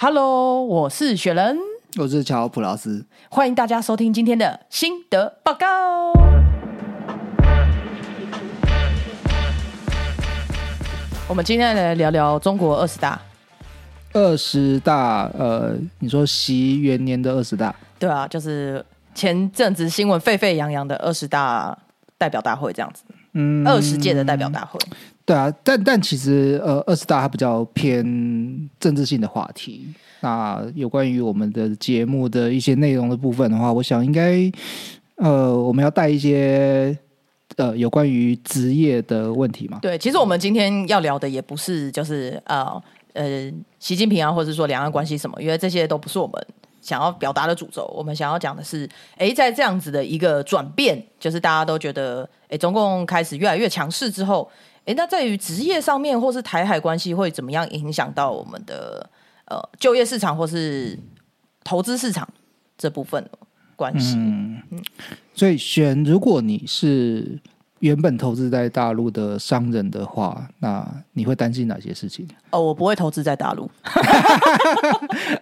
Hello，我是雪人，我是乔普拉斯，欢迎大家收听今天的心得报告。我们今天来聊聊中国二十大。二十大，呃，你说习元年的二十大，对啊，就是前阵子新闻沸沸扬扬的二十大代表大会这样子，嗯，二十届的代表大会。对啊，但但其实呃，二十大它比较偏政治性的话题。那有关于我们的节目的一些内容的部分的话，我想应该呃，我们要带一些呃有关于职业的问题嘛。对，其实我们今天要聊的也不是就是呃呃习近平啊，或者说两岸关系什么，因为这些都不是我们想要表达的主轴。我们想要讲的是，哎，在这样子的一个转变，就是大家都觉得哎，中共开始越来越强势之后。哎，那在于职业上面，或是台海关系会怎么样影响到我们的呃就业市场，或是投资市场这部分关系？嗯嗯，所以选，如果你是原本投资在大陆的商人的话，那你会担心哪些事情？哦，我不会投资在大陆。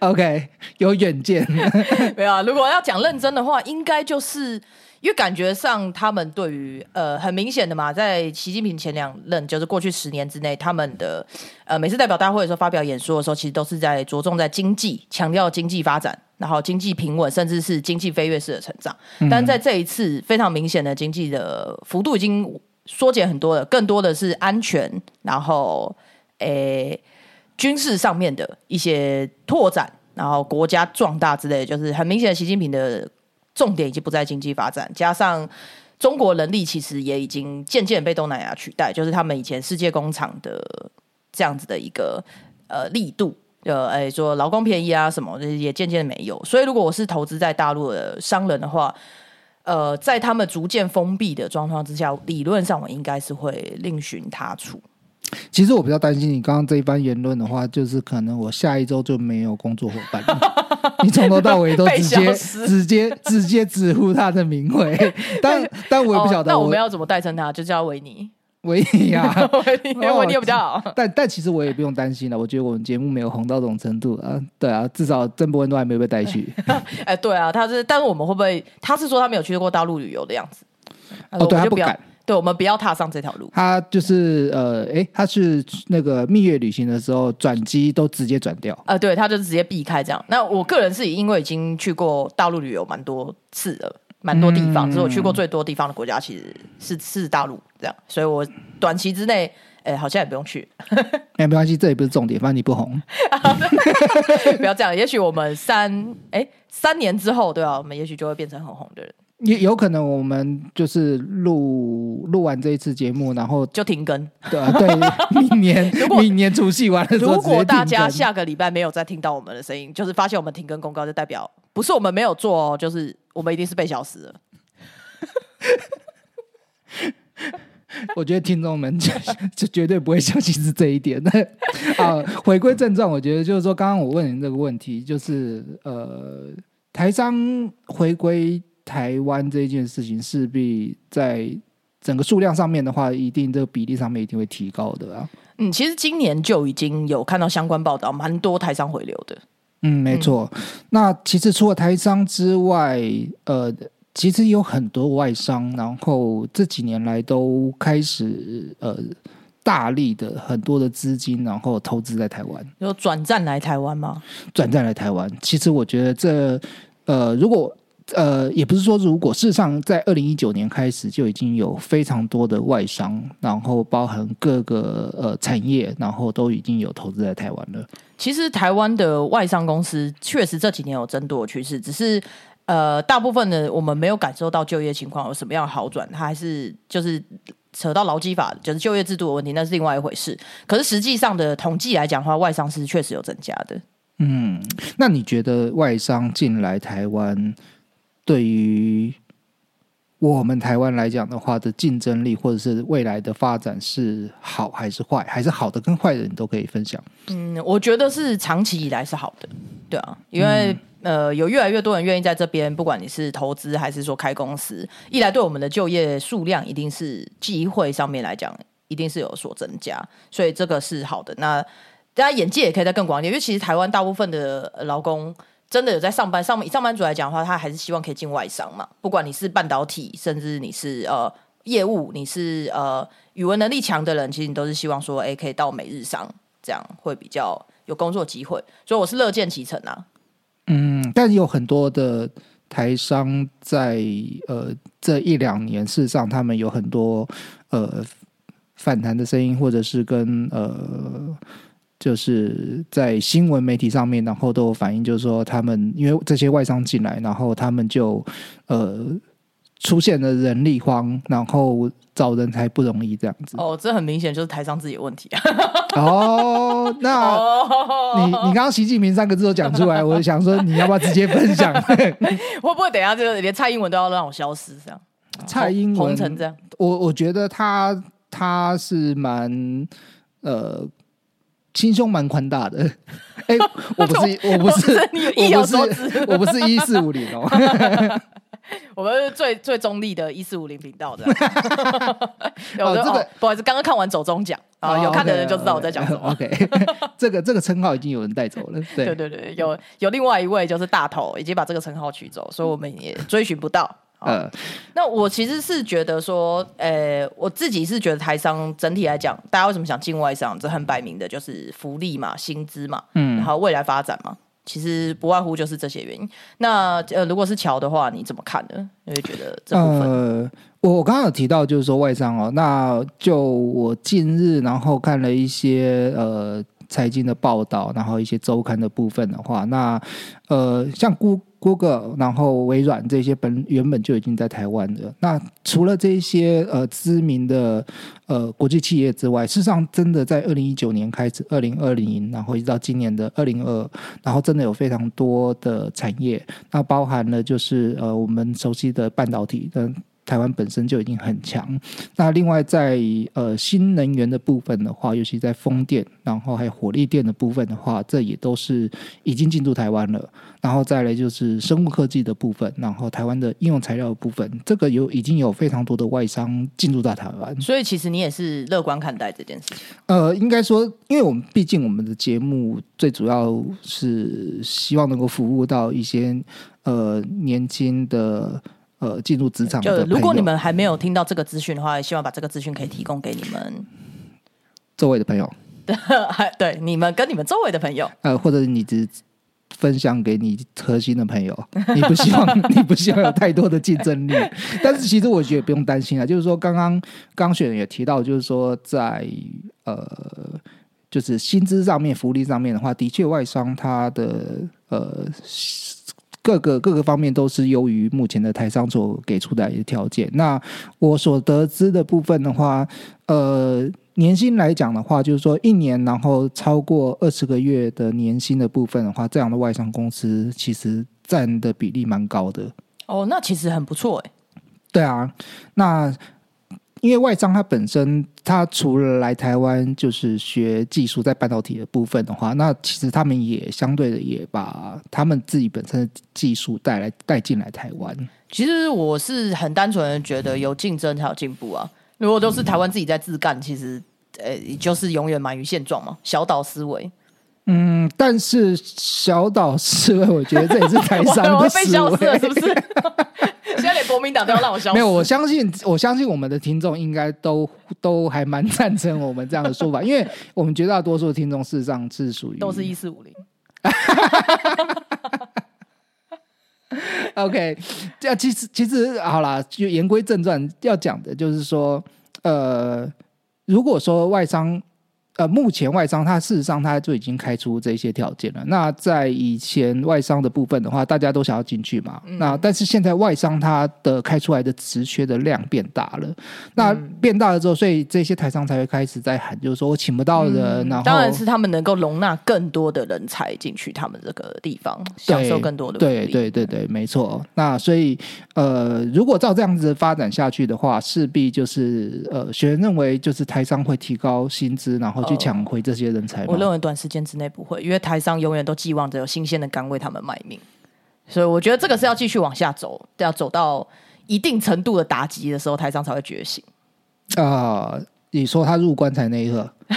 OK，有远见。没有啊，如果要讲认真的话，应该就是。因为感觉上，他们对于呃很明显的嘛，在习近平前两任，就是过去十年之内，他们的呃每次代表大会的时候发表演说的时候，其实都是在着重在经济，强调经济发展，然后经济平稳，甚至是经济飞跃式的成长。但在这一次非常明显的经济的幅度已经缩减很多了，更多的是安全，然后诶军事上面的一些拓展，然后国家壮大之类，就是很明显的习近平的。重点已经不在经济发展，加上中国人力其实也已经渐渐被东南亚取代，就是他们以前世界工厂的这样子的一个呃力度，呃，哎，说劳工便宜啊什么，也渐渐没有。所以，如果我是投资在大陆的商人的话，呃，在他们逐渐封闭的状况之下，理论上我应该是会另寻他处。其实我比较担心你刚刚这一番言论的话，就是可能我下一周就没有工作伙伴，你从头到尾都直接直接直接直呼他的名讳，但但我也不晓得，那我们要怎么代称他？就叫维尼，维尼啊，维尼，维尼比较好。但但其实我也不用担心了，我觉得我们节目没有红到这种程度啊，对啊，至少郑伯文都还没有被带去。哎，对啊，他是，但是我们会不会？他是说他没有去过大陆旅游的样子。哦，对他不敢。对，我们不要踏上这条路。他就是呃，哎，他是那个蜜月旅行的时候转机都直接转掉。啊，对，他就直接避开这样。那我个人是因为已经去过大陆旅游蛮多次了，蛮多地方，是我去过最多地方的国家，其实是是大陆这样。所以我短期之内，哎，好像也不用去。哎，没关系，这也不是重点，反正你不红。不要这样，也许我们三哎三年之后，对啊，我们也许就会变成很红的人。也有可能我们就是录录完这一次节目，然后就停更。对对，明年 明年除夕完了，如果大家下个礼拜没有再听到我们的声音，就是发现我们停更公告，就代表不是我们没有做哦，就是我们一定是被消失了。我觉得听众们就就绝对不会相信是这一点。啊，回归正传，我觉得就是说，刚刚我问您这个问题，就是呃，台商回归。台湾这件事情势必在整个数量上面的话，一定这个比例上面一定会提高的啊。嗯，其实今年就已经有看到相关报道，蛮多台商回流的。嗯，没错。那其实除了台商之外，呃，其实有很多外商，然后这几年来都开始呃大力的很多的资金，然后投资在台湾，有转战来台湾吗？转战来台湾，其实我觉得这呃，如果呃，也不是说如果，事实上，在二零一九年开始就已经有非常多的外商，然后包含各个呃产业，然后都已经有投资在台湾了。其实台湾的外商公司确实这几年有增多的趋势，只是呃，大部分的我们没有感受到就业情况有什么样的好转，它还是就是扯到劳基法，就是就业制度的问题，那是另外一回事。可是实际上的统计来讲的话，外商是确实有增加的。嗯，那你觉得外商进来台湾？对于我们台湾来讲的话，的竞争力或者是未来的发展是好还是坏？还是好的跟坏的你都可以分享。嗯，我觉得是长期以来是好的，对啊，因为呃，有越来越多人愿意在这边，不管你是投资还是说开公司，一来对我们的就业数量一定是机会上面来讲，一定是有所增加，所以这个是好的。那大家眼界也可以再更广一点，因为其实台湾大部分的呃劳工真的有在上班，上以上班族来讲的话，他还是希望可以进外商嘛，不管你是半导体，甚至你是呃业务，你是呃语文能力强的人，其实你都是希望说，哎，可以到美日商，这样会比较有工作机会，所以我是乐见其成啊。嗯，但是有很多的台商在呃这一两年，事实上他们有很多呃反弹的声音，或者是跟呃就是在新闻媒体上面，然后都有反映，就是说他们因为这些外商进来，然后他们就呃出现了人力荒，然后找人才不容易这样子。哦，这很明显就是台商自己的问题啊。哦，那哦，你你刚刚习近平三个字都讲出来，我就想说你要不要直接分享？会不会等一下这个连蔡英文都要让我消失这样？蔡英文红成这样，我我觉得他他是蛮呃心胸蛮宽大的。哎、我不是我不是我不所是。我不是一四五零哦。我们是最最中立的一四五零频道的。有的哦这个哦不好意思，刚刚看完走中奖啊，有看的人就知道我在讲什么。OK，这个这个称号已经有人带走了。对对对对，有有另外一位就是大头，已经把这个称号取走，所以我们也追寻不到。好呃，那我其实是觉得说，呃，我自己是觉得台商整体来讲，大家为什么想进外商？这很摆明的就是福利嘛、薪资嘛，嗯然后未来发展嘛，其实不外乎就是这些原因。那呃，如果是乔的话，你怎么看呢？你会觉得这部分？呃，我我刚刚有提到就是说外商哦，那就我近日然后看了一些呃财经的报道，然后一些周刊的部分的话，那呃像 Goo- Google，然后微软这些本原本就已经在台湾的，那除了这些呃知名的呃国际企业之外，事实上真的在二零一九年开始，二零二零，然后一直到今年的二零二，然后真的有非常多的产业，那包含了就是呃我们熟悉的半导体跟。台湾本身就已经很强，那另外在呃新能源的部分的话，尤其在风电，然后还有火力电的部分的话，这也都是已经进驻台湾了。然后再来就是生物科技的部分，然后台湾的应用材料的部分，这个有已经有非常多的外商进驻到台湾。所以其实你也是乐观看待这件事情。呃，应该说，因为我们毕竟我们的节目最主要是希望能够服务到一些呃年轻的呃进入职场就的。如果你们还没有听到这个资讯的话，希望把这个资讯可以提供给你们，周围的朋友，还 对你们跟你们周围的朋友。呃，或者你只分享给你核心的朋友，你不希望 你不希望有太多的竞争力。但是其实我觉得不用担心啊，就是说刚刚刚选也提到，就是说在呃。就是薪资上面、福利上面的话，的确外商它的呃各个各个方面都是优于目前的台商所给出的一些条件。那我所得知的部分的话，呃，年薪来讲的话，就是说一年然后超过二十个月的年薪的部分的话，这样的外商公司其实占的比例蛮高的。哦，那其实很不错哎。对啊，那因为外商它本身，它除了来台湾就是学技术，在半导体的部分的话，那其实他们也相对的也把他们自己本身的技术带来带进来台湾。其实我是很单纯的觉得有竞争才有进步啊。如果都是台湾自己在自干，其实呃就是永远满于现状嘛，小岛思维。嗯，但是小岛思维，我觉得这也是台 我商我被的思消失了，维。是不是？现在连国民党都要让我消失。没有，我相信，我相信我们的听众应该都都还蛮赞成我们这样的说法，因为我们绝大多数的听众事实上是属于都是一四五零。OK，这样其实其实好啦，就言归正传，要讲的就是说，呃，如果说外商，呃，目前外商它事实上它就已经开出这些条件了。那在以前外商的部分的话，大家都想要进去嘛。那但是现在外商它的开出来的职缺的量变大了，那变大了之后，所以这些台商才会开始在喊，就是说我请不到人，然后当然是他们能够容纳更多的人才进去他们这个地方，享受更多的福对利。对对对，没错。那所以呃，如果照这样子发展下去的话，势必就是呃，学人认为就是台商会提高薪资，然后去抢回这些人才嘛。我认为短时间之内不会，因为台商永远都寄望着有新鲜的肝为他们卖命，所以我觉得这个是要继续往下走，要走到一定程度的打击的时候，台商才会觉醒。啊、你说他入棺材那一刻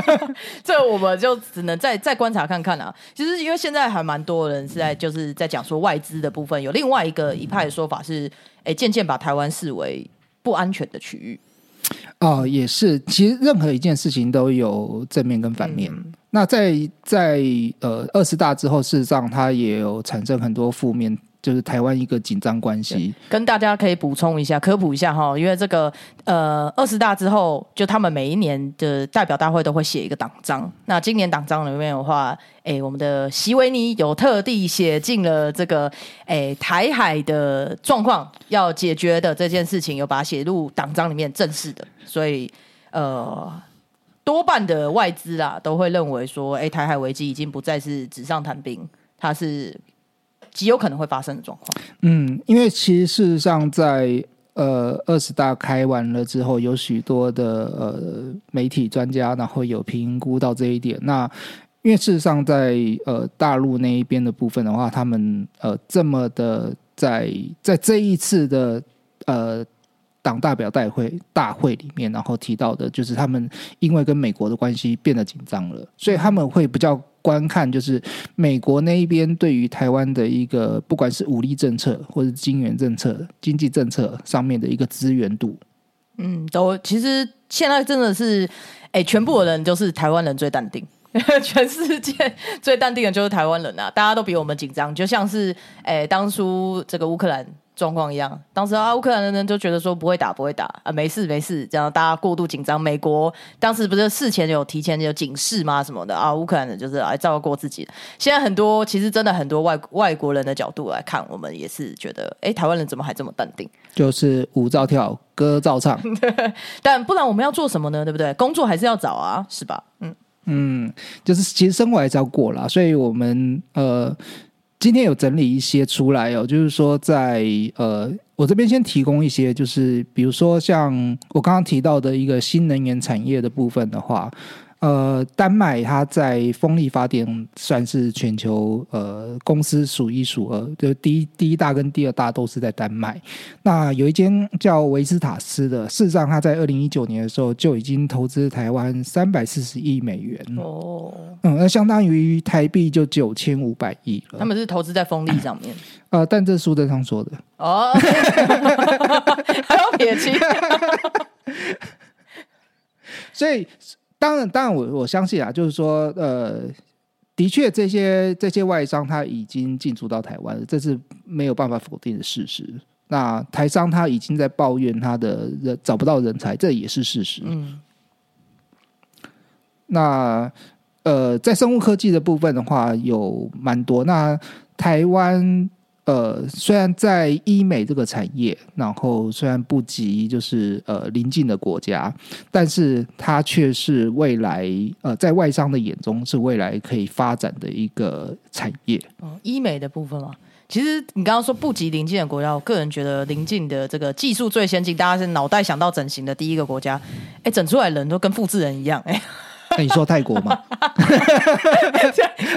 这我们就只能再再观察看看啊。其实因为现在还蛮多人是在就是在讲说外资的部分，有另外一个一派的说法是，哎，渐渐把台湾视为不安全的区域。哦，也是，其实任何一件事情都有正面跟反面。那在在呃二十大之后，事实上它也有产生很多负面。就是台湾一个紧张关系，跟大家可以补充一下、科普一下哈，因为这个呃二十大之后，就他们每一年的代表大会都会写一个党章。那今年党章里面的话，哎，我们的席维尼有特地写进了这个哎台海的状况要解决的这件事情，有把它写入党章里面正式的。所以呃，多半的外资啊都会认为说，哎，台海危机已经不再是纸上谈兵，它是。极有可能会发生的状况。嗯，因为其实事实上，在呃二十大开完了之后，有许多的呃媒体专家，然后有评估到这一点。那因为事实上，在呃大陆那一边的部分的话，他们呃这么的在在这一次的呃党代表大会大会里面，然后提到的就是他们因为跟美国的关系变得紧张了，所以他们会比较。观看就是美国那一边对于台湾的一个，不管是武力政策或者金元政策、经济政策上面的一个资源度，嗯，都其实现在真的是，哎，全部的人都是台湾人最淡定，全世界最淡定的就是台湾人啊，大家都比我们紧张，就像是哎，当初这个乌克兰。状况一样，当时啊，乌克兰的人就觉得说不会打，不会打啊，没事没事，这样大家过度紧张。美国当时不是事前有提前有警示吗？什么的啊，乌克兰人就是来照顾自己。现在很多其实真的很多外外国人的角度来看，我们也是觉得，哎，台湾人怎么还这么淡定？就是舞照跳，歌照唱。但不然我们要做什么呢？对不对？工作还是要找啊，是吧？嗯嗯，就是其实生活还是要过啦，所以我们呃。今天有整理一些出来哦，就是说在呃，我这边先提供一些，就是比如说像我刚刚提到的一个新能源产业的部分的话。呃，丹麦它在风力发电算是全球呃公司数一数二，就第一第一大跟第二大都是在丹麦。那有一间叫维斯塔斯的，事实上它在二零一九年的时候就已经投资台湾三百四十亿美元哦，嗯，那相当于台币就九千五百亿了。他们是投资在风力上面，呃，但这书登上说的哦，还要撇清，所以。当然，当然，我我相信啊，就是说，呃，的确，这些这些外商他已经进驻到台湾，这是没有办法否定的事实。那台商他已经在抱怨他的人找不到人才，这也是事实。嗯。那呃，在生物科技的部分的话，有蛮多。那台湾。呃，虽然在医美这个产业，然后虽然不及就是呃邻近的国家，但是它却是未来呃在外商的眼中是未来可以发展的一个产业。哦，医美的部分嘛，其实你刚刚说不及邻近的国家，我个人觉得邻近的这个技术最先进，大家是脑袋想到整形的第一个国家，哎，整出来人都跟复制人一样，哎。那你说泰国吗？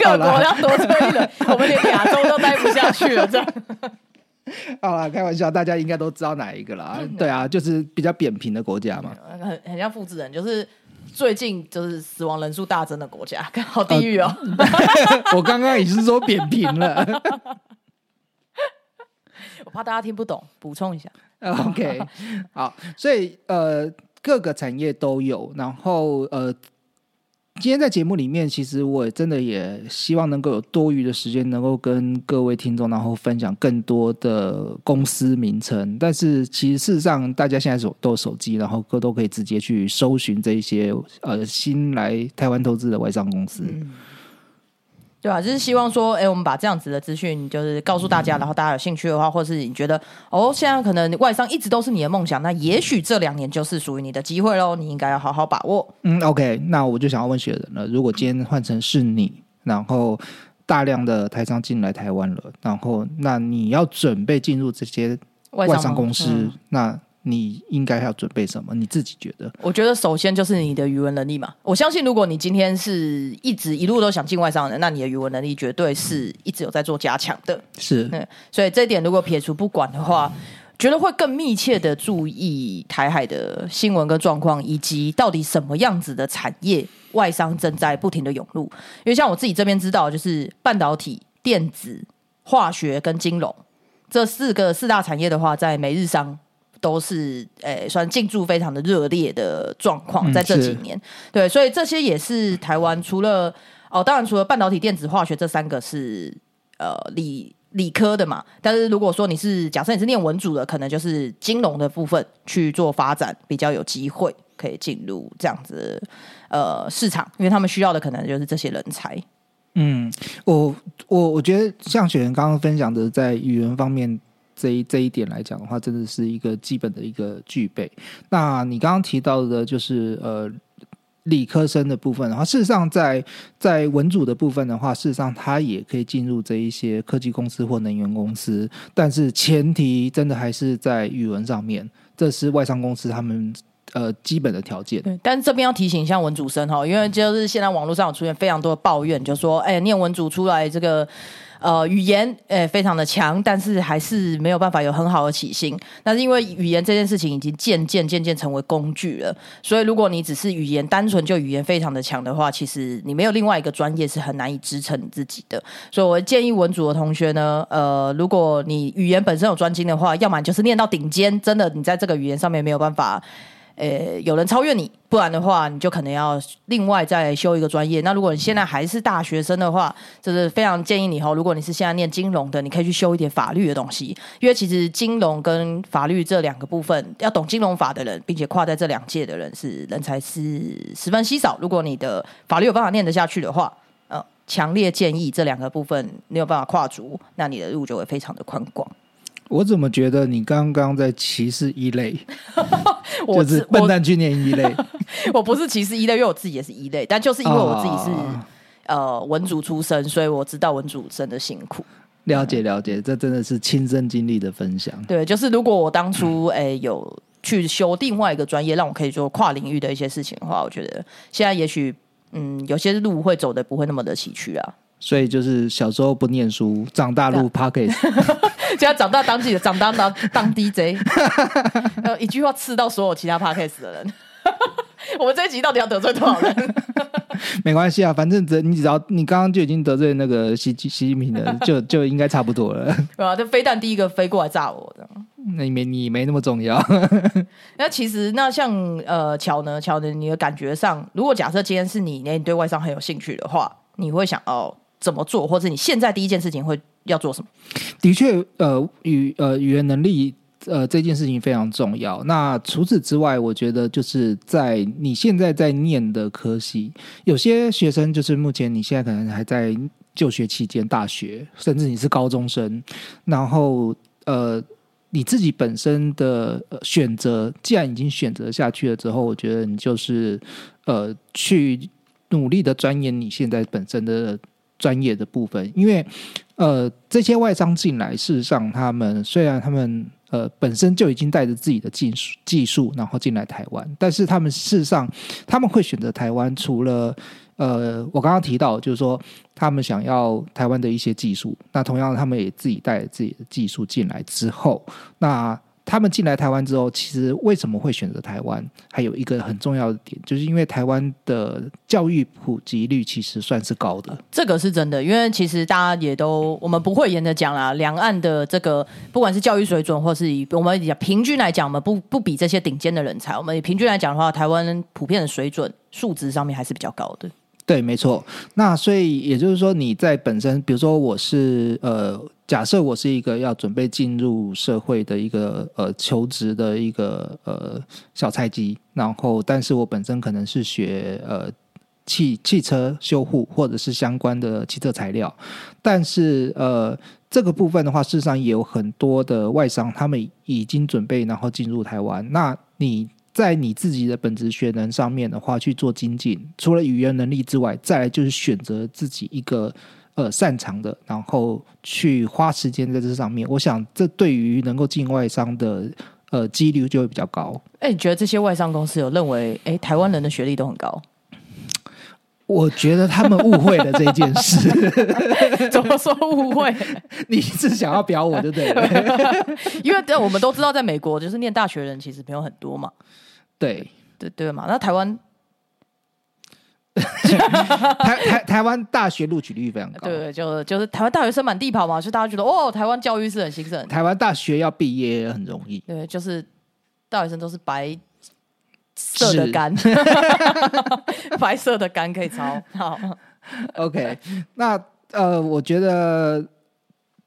各国要多吹人，我们连亚洲都待不下去了。这样，好了，开玩笑，大家应该都知道哪一个了。对啊，就是比较扁平的国家嘛，很很像复制人，就是最近就是死亡人数大增的国家，好地狱哦。我刚刚已经说扁平了，我怕大家听不懂，补充一下。OK，好，所以呃，各个产业都有，然后呃。今天在节目里面，其实我真的也希望能够有多余的时间，能够跟各位听众，然后分享更多的公司名称。但是，其实事实上，大家现在手都有手机，然后各都可以直接去搜寻这一些呃新来台湾投资的外商公司。对啊，就是希望说，哎，我们把这样子的资讯就是告诉大家，然后大家有兴趣的话，或是你觉得哦，现在可能外商一直都是你的梦想，那也许这两年就是属于你的机会喽，你应该要好好把握。嗯，OK，那我就想要问雪人了，如果今天换成是你，然后大量的台商进来台湾了，然后那你要准备进入这些外商公司，那？你应该要准备什么？你自己觉得？我觉得首先就是你的语文能力嘛。我相信，如果你今天是一直一路都想进外商的，那你的语文能力绝对是一直有在做加强的。是，所以这点如果撇除不管的话，觉得会更密切的注意台海的新闻跟状况，以及到底什么样子的产业外商正在不停的涌入。因为像我自己这边知道，就是半导体、电子、化学跟金融这四个四大产业的话，在每日商都是诶、算进驻非常的热烈的状况，嗯在这几是年。对，所以这些也是台湾除了哦，当然除了半导体、电子、化学这三个是呃理理科的嘛，但是如果说你是假设你是念文组的，可能就是金融的部分去做发展比较有机会可以进入这样子呃市场，因为他们需要的可能就是这些人才。嗯，我我我觉得像雪人刚刚分享的，在语言方面这一这一点来讲的话，真的是一个基本的一个具备。那你刚刚提到的，就是呃。理科生的部分的话，事实上在在文组的部分的话，事实上他也可以进入这一些科技公司或能源公司，但是前提真的还是在语文上面，这是外商公司他们呃基本的条件。对，但是这边要提醒一下文主生哈，因为就是现在网络上有出现非常多的抱怨，就说哎，念文组出来这个呃语言哎非常的强，但是还是没有办法有很好的起薪。那是因为语言这件事情已经渐渐渐渐成为工具了，所以如果你只是语言单纯就语言非常的强的话，其实你没有另外一个专业是很难以支撑自己的。所以我建议文组的同学呢，呃，如果你语言本身有专精的话，要么就是念到顶尖，真的你在这个语言上面没有办法。呃，有人超越你，不然的话，你就可能要另外再修一个专业。那如果你现在还是大学生的话，就是非常建议你哈，如果你是现在念金融的，你可以去修一点法律的东西，因为其实金融跟法律这两个部分，要懂金融法的人，并且跨在这两届的人是人才是十分稀少。如果你的法律有办法念得下去的话，呃，强烈建议这两个部分你有办法跨足，那你的路就会非常的宽广。我怎么觉得你刚刚在歧视一类，我就是笨蛋去念一类？我不是歧视一类，因为我自己也是一类，但就是因为我自己是、啊呃文主出身，所以我知道文主真的辛苦。了解了解，这真的是亲身经历的分享。对，就是如果我当初诶、有去修另外一个专业，让我可以做跨领域的一些事情的话，我觉得现在也许嗯有些路会走的不会那么的崎岖啊。所以就是小时候不念书，长大路 k e t 现在长大当记者，长大当当 DJ，呃，一句话刺到所有其他 podcast 的人。我们这一集到底要得罪多少人？没关系啊，反正只你只要你刚刚就已经得罪那个习习习近平了，就就应该差不多了。对啊？这飞弹第一个飞过来炸我的。那你没你没那么重要。那其实那像呃乔呢，乔呢，你的感觉上，如果假设今天是你，你对外商很有兴趣的话，你会想要怎么做，或者你现在第一件事情会要做什么？的确，呃，语呃语言能力。呃，这件事情非常重要。那除此之外，我觉得就是在你现在在念的科系，有些学生就是目前你现在可能还在就学期间，大学甚至你是高中生，然后呃，你自己本身的、选择，既然已经选择下去了之后，我觉得你就是呃去努力的钻研你现在本身的专业的部分，因为呃这些外商进来，事实上他们虽然他们呃本身就已经带着自己的技术技术，然后进来台湾，但是他们事实上他们会选择台湾，除了呃我刚刚提到，就是说他们想要台湾的一些技术，那同样他们也自己带着自己的技术进来之后，那。他们进来台湾之后，其实为什么会选择台湾？还有一个很重要的点，就是因为台湾的教育普及率其实算是高的。这个是真的，因为其实大家也都我们不会沿着讲啦，两岸的这个不管是教育水准，或是以我们平均来讲，我们不不比这些顶尖的人才，我们平均来讲的话，台湾普遍的水准数值上面还是比较高的。对，没错。那所以也就是说，你在本身，比如说我是呃，假设我是一个要准备进入社会的一个呃求职的一个呃小菜鸡，然后但是我本身可能是学呃汽汽车修护或者是相关的汽车材料，但是呃这个部分的话，事实上也有很多的外商他们已经准备然后进入台湾，那你。在你自己的本职学能上面的话去做精进，除了语言能力之外，再来就是选择自己一个呃擅长的，然后去花时间在这上面。我想这对于能够进外商的呃几率就会比较高。哎，你觉得这些外商公司有认为，哎，台湾人的学历都很高？我觉得他们误会了这件事。怎么说误会？你是想要表我就对了。因为我们都知道，在美国就是念大学的人其实没有很多嘛。对对对嘛，那台湾台台台湾大学录取率非常高，对，就就是台湾大学生满地跑嘛，所以大家觉得哦，台湾教育是很兴盛。台湾大学要毕业很容易，对，就是大学生都是白色的肝，白色的肝可以抄。好，OK，那呃，我觉得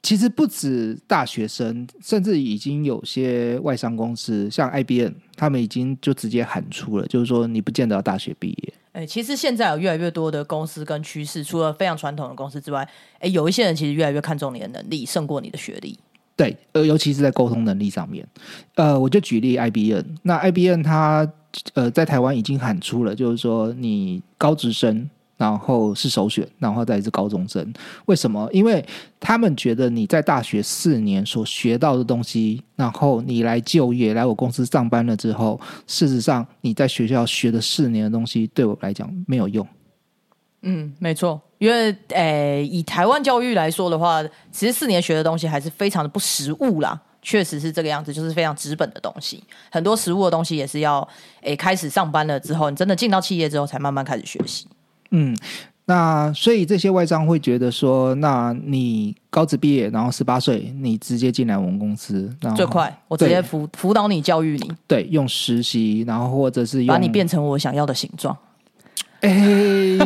其实不止大学生，甚至已经有些外商公司，像 IBM，他们已经就直接喊出了，就是说你不见得要大学毕业。哎，其实现在有越来越多的公司跟趋势，除了非常传统的公司之外，哎，有一些人其实越来越看重你的能力，胜过你的学历。对，呃，尤其是在沟通能力上面。呃，我就举例 IBN，那 IBN 它呃在台湾已经喊出了，就是说你高职生。然后是首选，然后再是高中生。为什么？因为他们觉得你在大学四年所学到的东西，然后你来就业来我公司上班了之后，事实上你在学校学的四年的东西，对我来讲没有用。嗯，没错，因为诶，以台湾教育来说的话，其实四年学的东西还是非常的不实务啦。确实是这个样子，就是非常纸本的东西，很多实物的东西也是要诶开始上班了之后，你真的进到企业之后，才慢慢开始学习。嗯，那所以这些外商会觉得说，那你高职毕业，然后十八岁，你直接进来我们公司，然后最快，我直接辅辅导你，教育你，对，用实习，然后或者是把你变成我想要的形状。哎，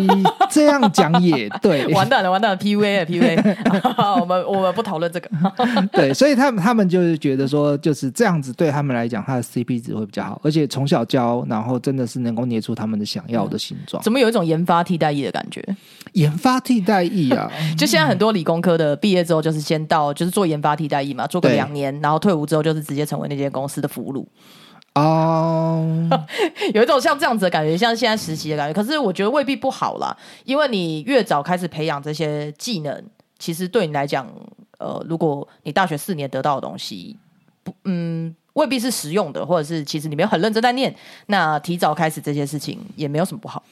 这样讲也 对，完蛋了，完蛋了，P V 啊，P V，我们我们不讨论这个。对，所以他们他们就是觉得说，就是这样子对他们来讲，他的 CP 值会比较好，而且从小教，然后真的是能够捏出他们的想要的形状。怎么有一种研发替代役的感觉？研发替代役啊，就现在很多理工科的毕业之后，就是先到就是做研发替代役嘛，做个两年，然后退伍之后就是直接成为那间公司的俘虏。哦，有一种像这样子的感觉，像现在实习的感觉。可是我觉得未必不好啦，因为你越早开始培养这些技能，其实对你来讲，呃，如果你大学四年得到的东西，不，嗯，未必是实用的，或者是其实你没有很认真在念，那提早开始这些事情也没有什么不好。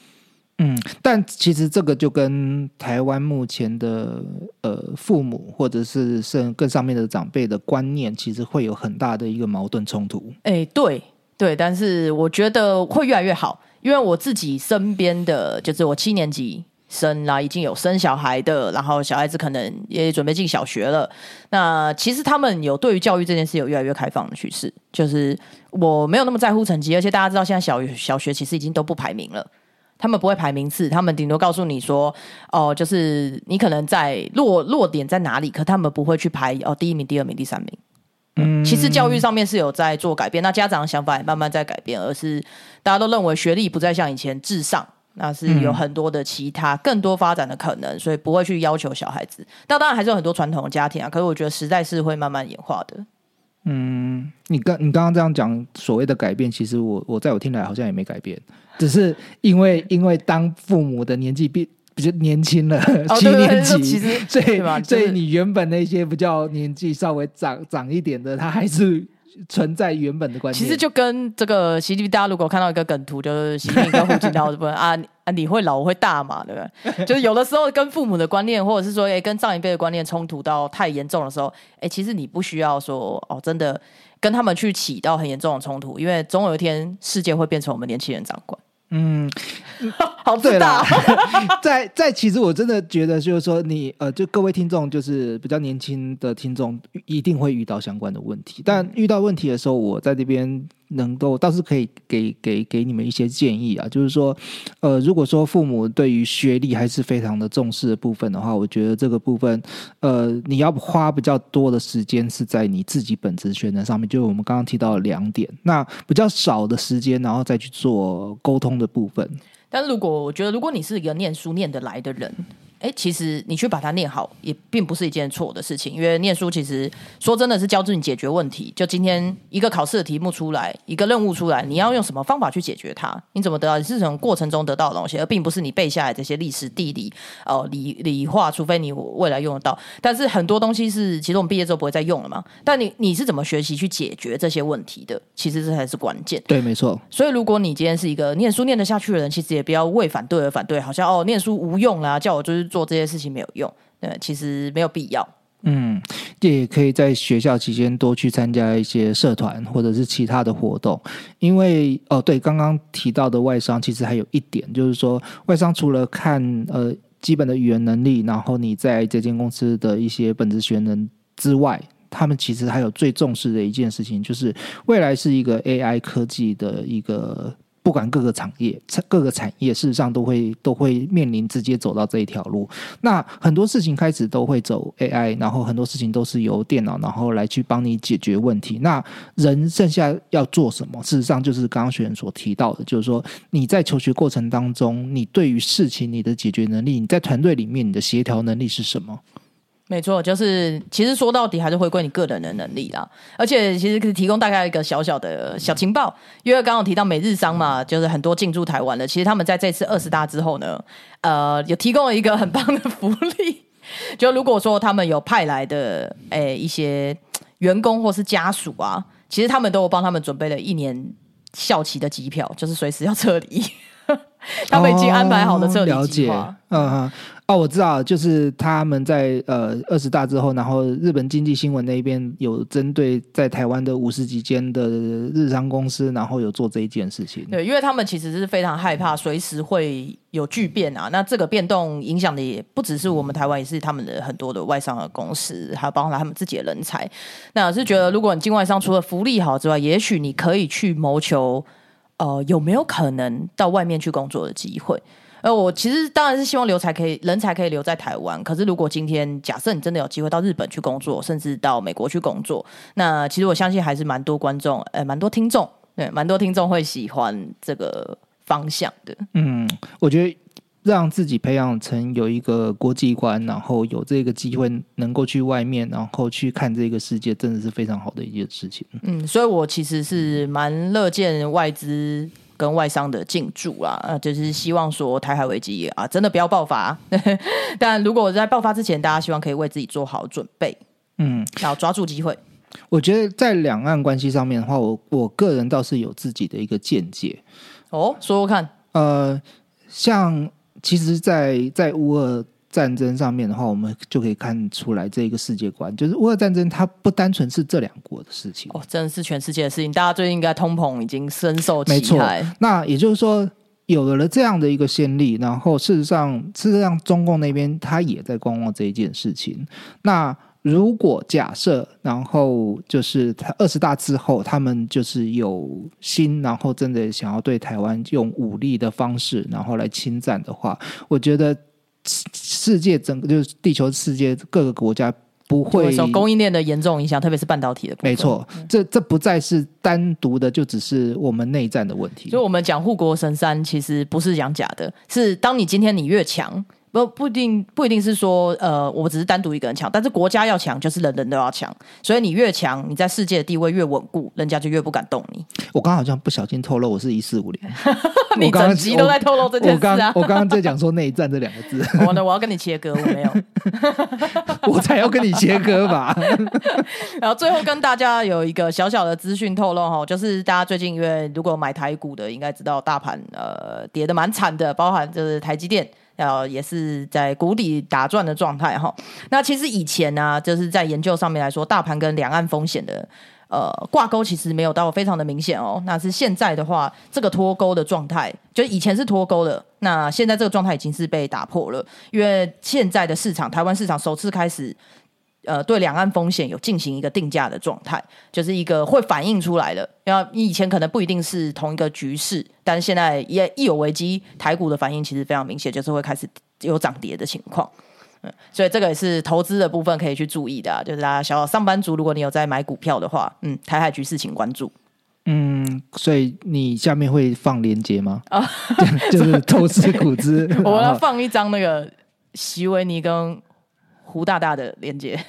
嗯，但其实这个就跟台湾目前的呃父母或者是甚更上面的长辈的观念，其实会有很大的一个矛盾冲突。哎，对。对，但是我觉得会越来越好，因为我自己身边的就是我七年级生啦，已经有生小孩的，然后小孩子可能也准备进小学了。那其实他们有对于教育这件事有越来越开放的趋势，就是我没有那么在乎成绩，而且大家知道现在小小学其实已经都不排名了，他们不会排名次，他们顶多告诉你说，哦，就是你可能在落落点在哪里，可他们不会去排哦第一名、第二名、第三名。其实教育上面是有在做改变，那家长的想法也慢慢在改变，而是大家都认为学历不再像以前至上，那是有很多的其他更多发展的可能，所以不会去要求小孩子。那当然还是有很多传统的家庭啊，可是我觉得时代是会慢慢演化的。嗯，你刚你刚刚这样讲所谓的改变，其实我我在我听来好像也没改变，只是因为因为当父母的年纪比比较年轻了，七年级，其实 所以所以你原本那些比较年纪稍微长长一点的，他还是存在原本的关系。其实就跟这个习近平，大家如果看到一个梗图，就是习近平跟胡锦涛，不 啊啊，你会老我会大嘛，对不对？就是有的时候跟父母的观念，或者是说，哎，跟上一辈的观念冲突到太严重的时候，哎，其实你不需要说哦，真的跟他们去起到很严重的冲突，因为总有一天世界会变成我们年轻人掌管。嗯，好自大。在 在，其实我真的觉得，就是说，你呃，就各位听众，就是比较年轻的听众，一定会遇到相关的问题。但遇到问题的时候，我在这边。能够倒是可以给给给你们一些建议啊，就是说，呃，如果说父母对于学历还是非常的重视的部分的话，我觉得这个部分，呃，你要花比较多的时间是在你自己本职学能上面，就是我们刚刚提到两点，那比较少的时间，然后再去做沟通的部分。但是如果我觉得，如果你是一个念书念得来的人，哎，其实你去把它念好，也并不是一件错的事情。因为念书其实说真的是教你解决问题。就今天一个考试的题目出来，一个任务出来，你要用什么方法去解决它？你怎么得到？你是从过程中得到的东西，而并不是你背下来这些历史、地理、哦理理化，除非你未来用得到。但是很多东西是，其实我们毕业之后不会再用了嘛。但你你是怎么学习去解决这些问题的？其实这才是关键。对，没错。所以如果你今天是一个念书念得下去的人，其实也不要为反对而反对，好像哦念书无用啦，叫我就是。做这些事情没有用，呃，其实没有必要。嗯，也可以在学校期间多去参加一些社团或者是其他的活动，因为哦，对，刚刚提到的外商，其实还有一点就是说，外商除了看呃基本的语言能力，然后你在这间公司的一些本职学能之外，他们其实还有最重视的一件事情，就是未来是一个 AI 科技的一个。不管各个产业、各个产业，事实上都会都会面临直接走到这一条路。那很多事情开始都会走 AI，然后很多事情都是由电脑然后来去帮你解决问题。那人剩下要做什么？事实上就是刚刚学员所提到的，就是说你在求学过程当中，你对于事情你的解决能力，你在团队里面你的协调能力是什么？没错，就是其实说到底还是回归你个人的能力啦。而且其实可以提供大概一个小小的小情报，因为刚刚提到美日商嘛，就是很多进驻台湾的，其实他们在这次二十大之后呢，呃，有提供了一个很棒的福利，就如果说他们有派来的诶一些员工或是家属啊，其实他们都有帮他们准备了一年校期的机票，就是随时要撤离，他们已经安排好了撤离计划，嗯。哦，哦我知道，就是他们在呃二十大之后，然后日本经济新闻那边有针对在台湾的五十几间的日商公司，然后有做这一件事情。对，因为他们其实是非常害怕随时会有巨变啊。那这个变动影响的也不只是我们台湾，也是他们的很多的外商的公司，还有包括他们自己的人才。那我是觉得，如果你境外商除了福利好之外，也许你可以去谋求呃有没有可能到外面去工作的机会。呃，我其实当然是希望留才可以人才可以留在台湾。可是如果今天假设你真的有机会到日本去工作，甚至到美国去工作，那其实我相信还是蛮多观众，呃，蛮多听众，对，蛮多听众会喜欢这个方向的。嗯，我觉得让自己培养成有一个国际观，然后有这个机会能够去外面，然后去看这个世界，真的是非常好的一件事情。嗯，所以我其实是蛮乐见外资。跟外商的进驻啊，呃，就是希望说台海危机啊，真的不要爆发。但如果在爆发之前，大家希望可以为自己做好准备，嗯，然后抓住机会。我觉得在两岸关系上面的话，我我个人倒是有自己的一个见解。哦，说说看。呃，像其实，在在乌俄。战争上面的话，我们就可以看出来这一个世界观，就是乌俄战争，它不单纯是这两国的事情哦，真的是全世界的事情。大家最近应该通膨已经深受没错。那也就是说，有了这样的一个先例，然后事实上，事实上，中共那边他也在观望这一件事情。那如果假设，然后就是他二十大之后，他们就是有心，然后真的想要对台湾用武力的方式，然后来侵占的话，我觉得。世界整个就是地球世界各个国家不会受供应链的严重影响，特别是半导体的。没错，这这不再是单独的，就只是我们内战的问题。所以，我们讲护国神山，其实不是讲假的，是当你今天你越强。不不一定不一定是说呃，我只是单独一个人强，但是国家要强，就是人人都要强。所以你越强，你在世界的地位越稳固，人家就越不敢动你。我刚好像不小心透露，我是一四五零。你整集都在透露这件事啊！我刚刚在讲说内战这两个字。我呢，我要跟你切割，我没有。我才要跟你切割吧。然后最后跟大家有一个小小的资讯透露哈，就是大家最近因为如果买台股的，应该知道大盘呃跌的蛮惨的，包含就是台积电。呃，也是在谷底打转的状态哈。那其实以前呢，就是在研究上面来说，大盘跟两岸风险的呃挂钩其实没有到非常的明显哦。那是现在的话，这个脱钩的状态，就以前是脱钩的，那现在这个状态已经是被打破了，因为现在的市场，台湾市场首次开始。呃，对两岸风险有进行一个定价的状态，就是一个会反映出来的。要以前可能不一定是同一个局势，但是现在也一有危机，台股的反应其实非常明显，就是会开始有涨跌的情况。嗯，所以这个也是投资的部分可以去注意的，就是大家小上班族，如果你有在买股票的话，嗯，台海局势请关注。嗯，所以你下面会放链接吗？啊，就是投资股资，我要放一张那个。席维尼跟胡大大的连接，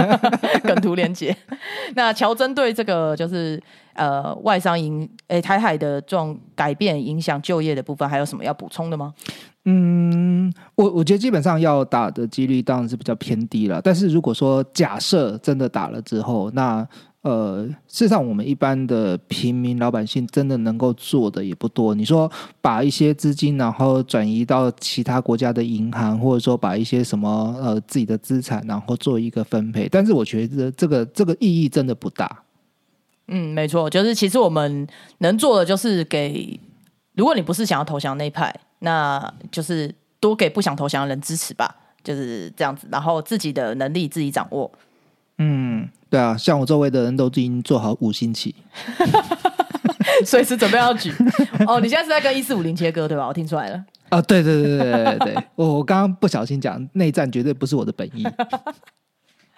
梗图连接。那乔针对这个就是呃外商影诶台海的这种改变影响就业的部分，还有什么要补充的吗？嗯，我我觉得基本上要打的几率当然是比较偏低了。但是如果说假设真的打了之后，那呃，事实上我们一般的平民老百姓真的能够做的也不多。你说把一些资金然后转移到其他国家的银行，或者说把一些什么呃自己的资产然后做一个分配，但是我觉得这个这个意义真的不大。嗯，没错，就是其实我们能做的就是给，如果你不是想要投降那一派。那就是多给不想投降的人支持吧，就是这样子。然后自己的能力自己掌握。嗯，对啊，像我周围的人都已经做好五星旗，随时准备要举。哦，你现在是在跟一四五零切割对吧？我听出来了。啊，对对对对对对，我我刚刚不小心讲内战，绝对不是我的本意。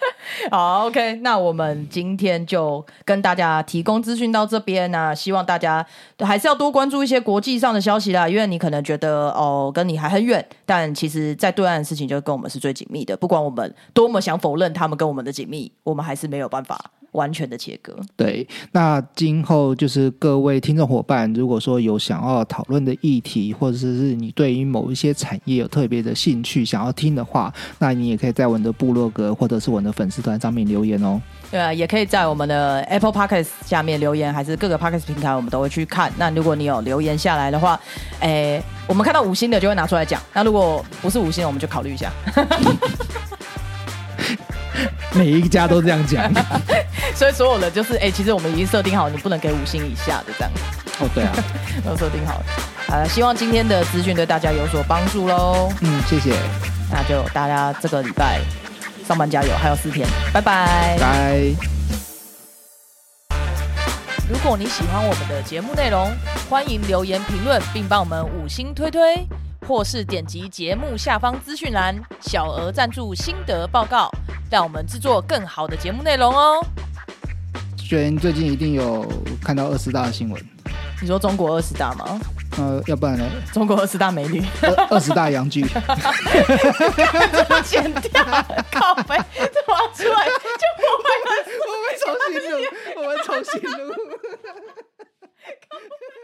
好，OK，那我们今天就跟大家提供资讯到这边那希望大家还是要多关注一些国际上的消息啦，因为你可能觉得哦，跟你还很远，但其实在对岸的事情就跟我们是最紧密的。不管我们多么想否认他们跟我们的紧密，我们还是没有办法。完全的切割。对，那今后就是各位听众伙伴，如果说有想要讨论的议题，或者是你对于某一些产业有特别的兴趣，想要听的话，那你也可以在我们的部落格或者是我们的粉丝团上面留言哦。对啊，也可以在我们的 Apple Podcast 下面留言，还是各个 Podcast 平台，我们都会去看。那如果你有留言下来的话，诶，我们看到五星的就会拿出来讲。那如果不是五星，我们就考虑一下。每一家都这样讲，所以所有的就是哎，其实我们已经设定好，你不能给五星以下的这样。哦，对啊，都设定好了。呃，希望今天的资讯对大家有所帮助喽。嗯，谢谢。那就大家这个礼拜上班加油，还有四天，拜拜。拜。如果你喜欢我们的节目内容，欢迎留言评论，并帮我们五星推推。或是点击节目下方资讯栏小额赞助心得报告，让我们制作更好的节目内容哦。最近一定有看到二十大的新闻。你说中国二十大吗？呃，要不然呢？中国二十大美女，二十大洋剧。怎么剪掉？靠贝，你怎么出来？就我们，我们重新录，我们重新录。